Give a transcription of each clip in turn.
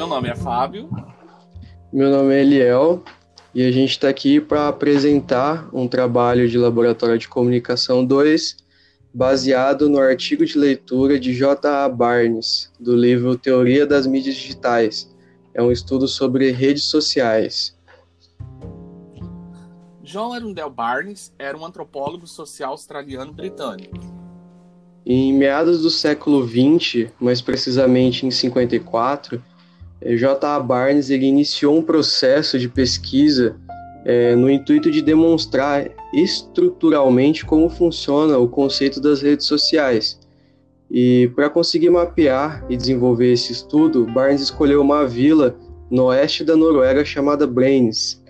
Meu nome é Fábio. Meu nome é Eliel e a gente está aqui para apresentar um trabalho de Laboratório de Comunicação 2 baseado no artigo de leitura de J. A. Barnes, do livro Teoria das Mídias Digitais. É um estudo sobre redes sociais. John Arundel Barnes era um antropólogo social australiano britânico. Em meados do século XX, mais precisamente em 54, J. A. Barnes ele iniciou um processo de pesquisa é, no intuito de demonstrar estruturalmente como funciona o conceito das redes sociais. E para conseguir mapear e desenvolver esse estudo, Barnes escolheu uma vila no oeste da Noruega chamada Brains.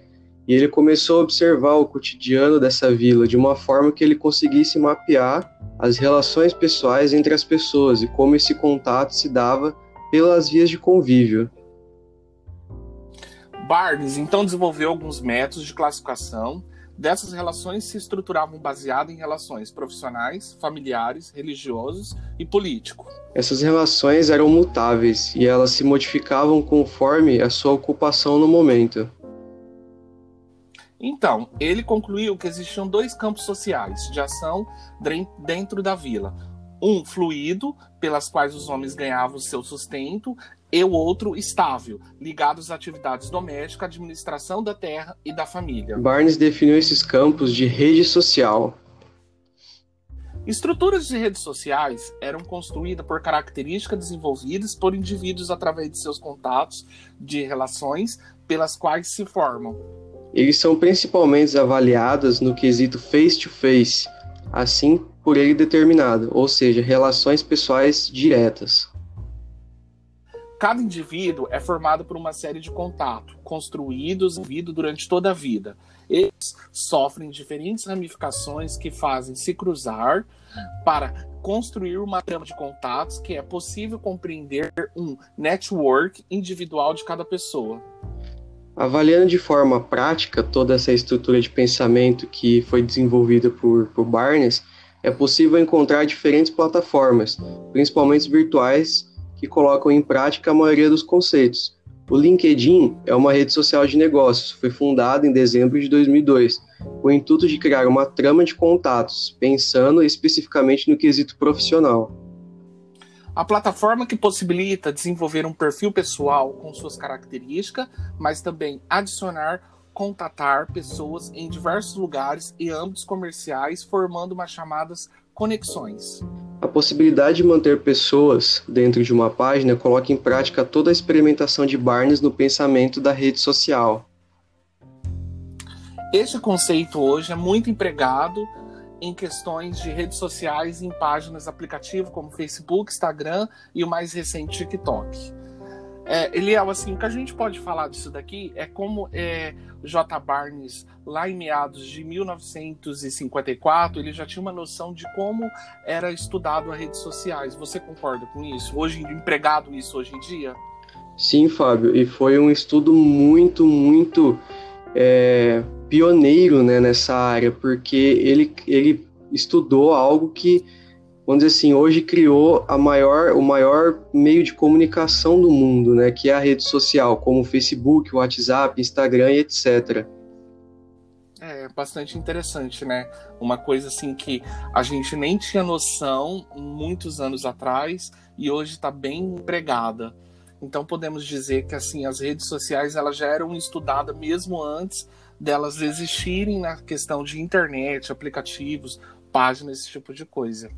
E ele começou a observar o cotidiano dessa vila de uma forma que ele conseguisse mapear as relações pessoais entre as pessoas e como esse contato se dava pelas vias de convívio. Barnes então desenvolveu alguns métodos de classificação. Dessas relações se estruturavam baseadas em relações profissionais, familiares, religiosos e político. Essas relações eram mutáveis e elas se modificavam conforme a sua ocupação no momento. Então, ele concluiu que existiam dois campos sociais de ação dentro da vila: um fluido, pelas quais os homens ganhavam seu sustento, e o outro estável, ligado às atividades domésticas, administração da terra e da família. Barnes definiu esses campos de rede social. Estruturas de redes sociais eram construídas por características desenvolvidas por indivíduos através de seus contatos de relações pelas quais se formam. Eles são principalmente avaliados no quesito face-to-face, -face, assim por ele determinado, ou seja, relações pessoais diretas. Cada indivíduo é formado por uma série de contatos construídos e durante toda a vida. Eles sofrem diferentes ramificações que fazem se cruzar para construir uma trama de contatos que é possível compreender um network individual de cada pessoa. Avaliando de forma prática toda essa estrutura de pensamento que foi desenvolvida por, por Barnes, é possível encontrar diferentes plataformas, principalmente virtuais, que colocam em prática a maioria dos conceitos. O LinkedIn é uma rede social de negócios, foi fundada em dezembro de 2002, com o intuito de criar uma trama de contatos, pensando especificamente no quesito profissional. A plataforma que possibilita desenvolver um perfil pessoal com suas características, mas também adicionar, contatar pessoas em diversos lugares e âmbitos comerciais, formando umas chamadas conexões. A possibilidade de manter pessoas dentro de uma página coloca em prática toda a experimentação de Barnes no pensamento da rede social. Este conceito hoje é muito empregado em questões de redes sociais em páginas aplicativas como Facebook, Instagram e o mais recente TikTok. É, Eliel, assim, o que a gente pode falar disso daqui é como é, J. Barnes, lá em meados de 1954, ele já tinha uma noção de como era estudado as redes sociais. Você concorda com isso? Hoje, empregado isso hoje em dia? Sim, Fábio, e foi um estudo muito, muito é, pioneiro né, nessa área, porque ele, ele estudou algo que vamos dizer assim, hoje criou a maior, o maior meio de comunicação do mundo, né, que é a rede social, como Facebook, o WhatsApp, Instagram e etc. É bastante interessante, né? Uma coisa assim que a gente nem tinha noção muitos anos atrás e hoje está bem empregada. Então podemos dizer que assim as redes sociais elas já eram estudadas mesmo antes delas existirem na questão de internet, aplicativos, páginas, esse tipo de coisa.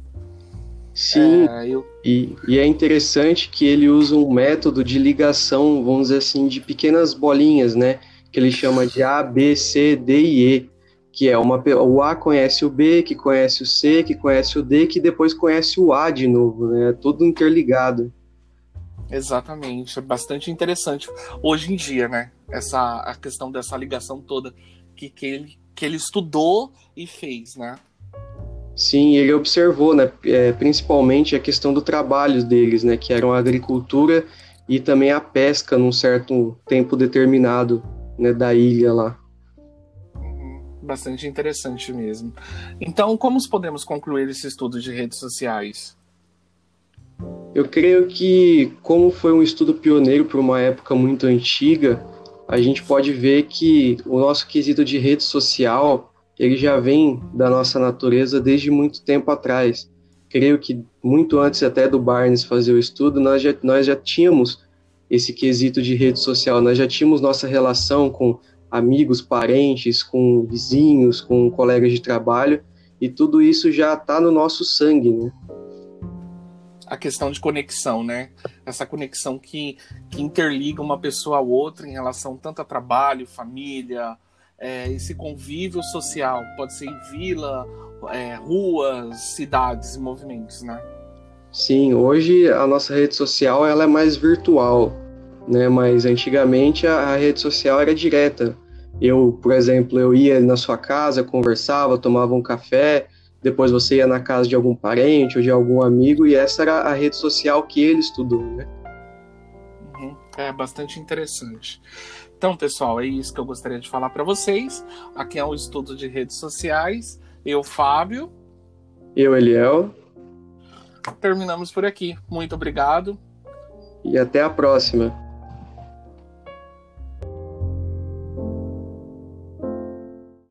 Sim, é, eu... e, e, é interessante que ele usa um método de ligação, vamos dizer assim, de pequenas bolinhas, né? Que ele chama de A, B, C, D e E. Que é uma, o A conhece o B, que conhece o C, que conhece o D, que depois conhece o A de novo, né? É tudo interligado. Exatamente, é bastante interessante hoje em dia, né? Essa a questão dessa ligação toda que, que, ele, que ele estudou e fez, né? Sim, ele observou, né, é, principalmente a questão do trabalho deles, né, que eram a agricultura e também a pesca num certo tempo determinado, né, da ilha lá. Uhum, bastante interessante mesmo. Então, como podemos concluir esse estudo de redes sociais? Eu creio que, como foi um estudo pioneiro para uma época muito antiga, a gente pode ver que o nosso quesito de rede social ele já vem da nossa natureza desde muito tempo atrás. Creio que muito antes até do Barnes fazer o estudo, nós já, nós já tínhamos esse quesito de rede social, nós já tínhamos nossa relação com amigos, parentes, com vizinhos, com colegas de trabalho, e tudo isso já está no nosso sangue, né? A questão de conexão, né? Essa conexão que, que interliga uma pessoa a outra em relação tanto a trabalho, família, é, esse convívio social. Pode ser em vila, é, ruas, cidades e movimentos, né? Sim, hoje a nossa rede social ela é mais virtual, né? Mas antigamente a, a rede social era direta. Eu, por exemplo, eu ia na sua casa, conversava, tomava um café, depois você ia na casa de algum parente ou de algum amigo e essa era a rede social que ele estudou, né? Uhum. É bastante interessante. Então, pessoal, é isso que eu gostaria de falar para vocês. Aqui é um estudo de redes sociais. Eu, Fábio. Eu, Eliel. Terminamos por aqui. Muito obrigado. E até a próxima.